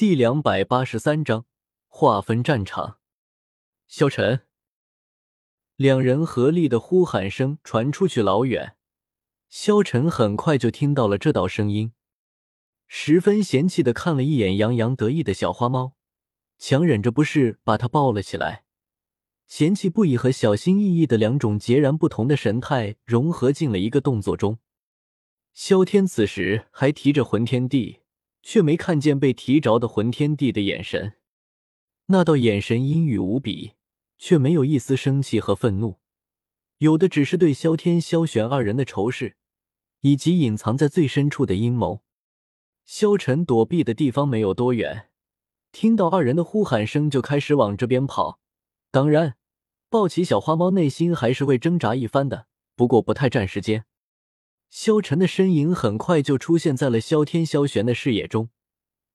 第两百八十三章划分战场。萧晨，两人合力的呼喊声传出去老远，萧晨很快就听到了这道声音，十分嫌弃的看了一眼洋洋得意的小花猫，强忍着不适把它抱了起来，嫌弃不已和小心翼翼的两种截然不同的神态融合进了一个动作中。萧天此时还提着魂天地。却没看见被提着的魂天帝的眼神，那道眼神阴郁无比，却没有一丝生气和愤怒，有的只是对萧天、萧玄二人的仇视，以及隐藏在最深处的阴谋。萧晨躲避的地方没有多远，听到二人的呼喊声，就开始往这边跑。当然，抱起小花猫，内心还是会挣扎一番的，不过不太占时间。萧晨的身影很快就出现在了萧天、萧玄的视野中。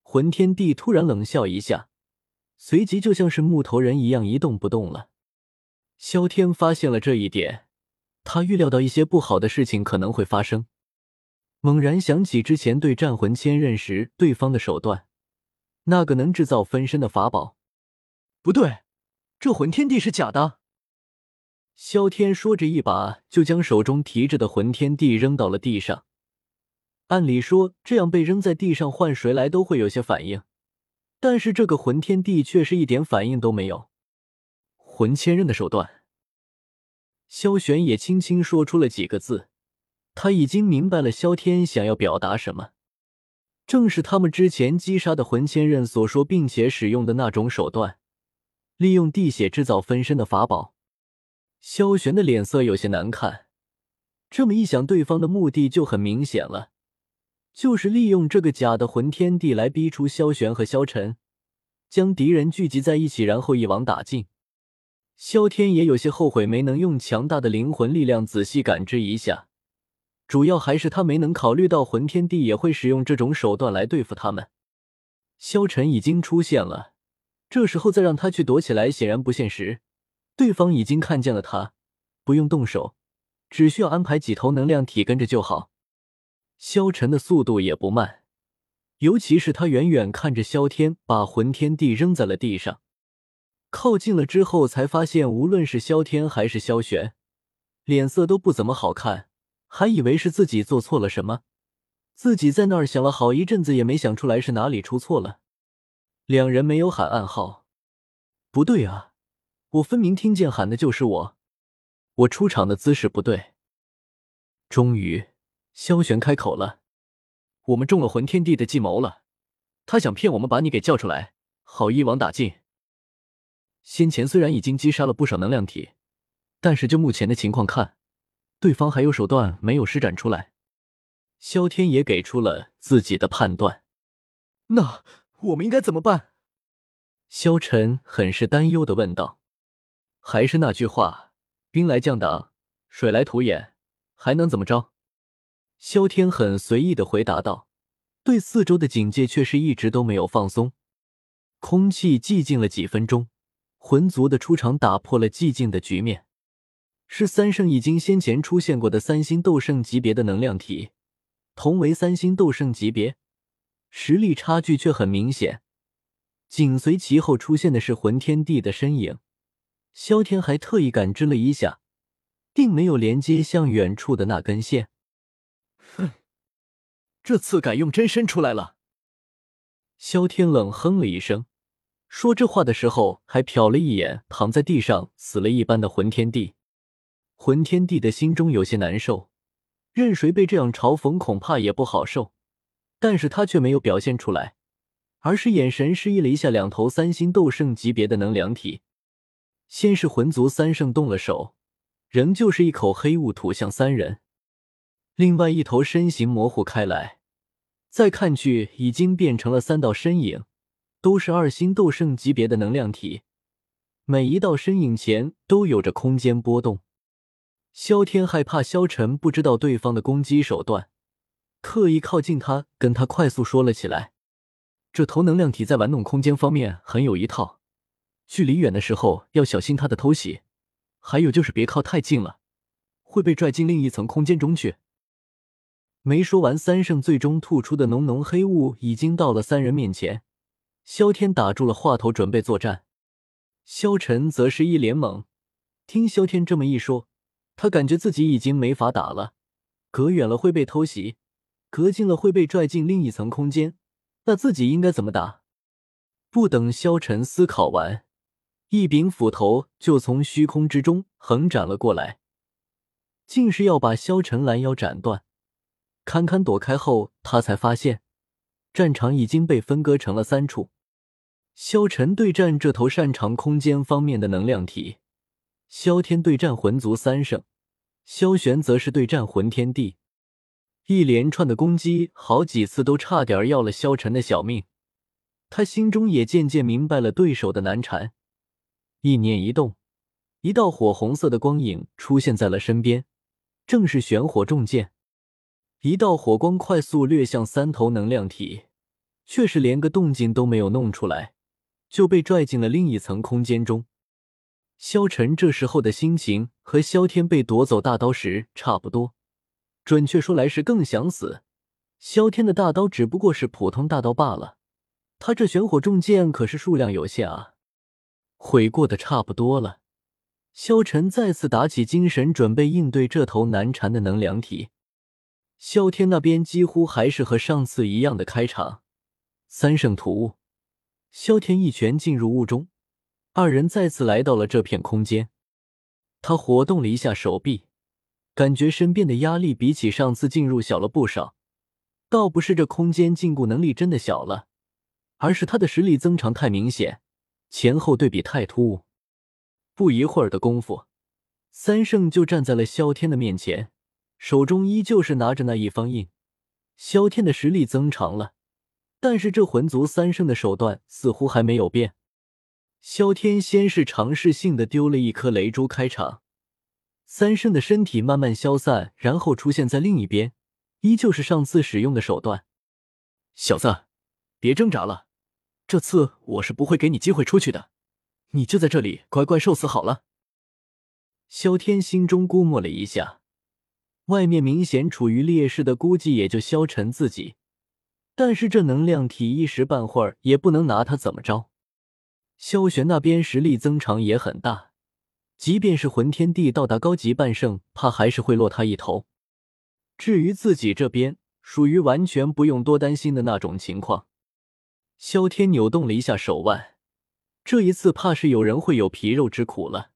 魂天帝突然冷笑一下，随即就像是木头人一样一动不动了。萧天发现了这一点，他预料到一些不好的事情可能会发生，猛然想起之前对战魂千刃时对方的手段，那个能制造分身的法宝。不对，这魂天地是假的。萧天说着，一把就将手中提着的魂天地扔到了地上。按理说，这样被扔在地上，换谁来都会有些反应，但是这个魂天地却是一点反应都没有。魂千刃的手段，萧玄也轻轻说出了几个字。他已经明白了萧天想要表达什么，正是他们之前击杀的魂千刃所说并且使用的那种手段，利用地血制造分身的法宝。萧玄的脸色有些难看，这么一想，对方的目的就很明显了，就是利用这个假的魂天地来逼出萧玄和萧晨，将敌人聚集在一起，然后一网打尽。萧天也有些后悔没能用强大的灵魂力量仔细感知一下，主要还是他没能考虑到魂天地也会使用这种手段来对付他们。萧晨已经出现了，这时候再让他去躲起来，显然不现实。对方已经看见了他，不用动手，只需要安排几头能量体跟着就好。萧晨的速度也不慢，尤其是他远远看着萧天把魂天地扔在了地上，靠近了之后才发现，无论是萧天还是萧玄，脸色都不怎么好看，还以为是自己做错了什么，自己在那儿想了好一阵子，也没想出来是哪里出错了。两人没有喊暗号，不对啊。我分明听见喊的就是我，我出场的姿势不对。终于，萧玄开口了：“我们中了魂天帝的计谋了，他想骗我们把你给叫出来，好一网打尽。先前虽然已经击杀了不少能量体，但是就目前的情况看，对方还有手段没有施展出来。”萧天也给出了自己的判断。那我们应该怎么办？萧晨很是担忧的问道。还是那句话，兵来将挡，水来土掩，还能怎么着？萧天很随意的回答道，对四周的警戒却是一直都没有放松。空气寂静了几分钟，魂族的出场打破了寂静的局面，是三圣已经先前出现过的三星斗圣级别的能量体，同为三星斗圣级别，实力差距却很明显。紧随其后出现的是魂天帝的身影。萧天还特意感知了一下，并没有连接向远处的那根线。哼，这次敢用真身出来了。萧天冷哼了一声，说这话的时候还瞟了一眼躺在地上死了一般的魂天帝。魂天帝的心中有些难受，任谁被这样嘲讽，恐怕也不好受。但是他却没有表现出来，而是眼神示意了一下两头三星斗圣级别的能量体。先是魂族三圣动了手，仍旧是一口黑雾吐向三人。另外一头身形模糊开来，再看去已经变成了三道身影，都是二星斗圣级别的能量体。每一道身影前都有着空间波动。萧天害怕萧晨不知道对方的攻击手段，特意靠近他，跟他快速说了起来：“这头能量体在玩弄空间方面很有一套。”距离远的时候要小心他的偷袭，还有就是别靠太近了，会被拽进另一层空间中去。没说完，三圣最终吐出的浓浓黑雾已经到了三人面前，萧天打住了话头，准备作战。萧晨则是一脸懵，听萧天这么一说，他感觉自己已经没法打了。隔远了会被偷袭，隔近了会被拽进另一层空间，那自己应该怎么打？不等萧晨思考完，一柄斧头就从虚空之中横斩了过来，竟是要把萧晨拦腰斩断。堪堪躲开后，他才发现战场已经被分割成了三处。萧晨对战这头擅长空间方面的能量体，萧天对战魂族三圣。萧玄则是对战魂天帝，一连串的攻击，好几次都差点要了萧晨的小命。他心中也渐渐明白了对手的难缠，一念一动，一道火红色的光影出现在了身边，正是玄火重剑。一道火光快速掠向三头能量体，却是连个动静都没有弄出来，就被拽进了另一层空间中。萧晨这时候的心情和萧天被夺走大刀时差不多，准确说来是更想死。萧天的大刀只不过是普通大刀罢了，他这玄火重剑可是数量有限啊！悔过的差不多了，萧晨再次打起精神，准备应对这头难缠的能量体。萧天那边几乎还是和上次一样的开场，三圣吐雾，萧天一拳进入雾中。二人再次来到了这片空间，他活动了一下手臂，感觉身边的压力比起上次进入小了不少。倒不是这空间禁锢能力真的小了，而是他的实力增长太明显，前后对比太突兀。不一会儿的功夫，三圣就站在了萧天的面前，手中依旧是拿着那一方印。萧天的实力增长了，但是这魂族三圣的手段似乎还没有变。萧天先是尝试性的丢了一颗雷珠开场，三圣的身体慢慢消散，然后出现在另一边，依旧是上次使用的手段。小子，别挣扎了，这次我是不会给你机会出去的，你就在这里乖乖受死好了。萧天心中估摸了一下，外面明显处于劣势的估计也就萧晨自己，但是这能量体一时半会儿也不能拿他怎么着。萧玄那边实力增长也很大，即便是魂天帝到达高级半圣，怕还是会落他一头。至于自己这边，属于完全不用多担心的那种情况。萧天扭动了一下手腕，这一次怕是有人会有皮肉之苦了。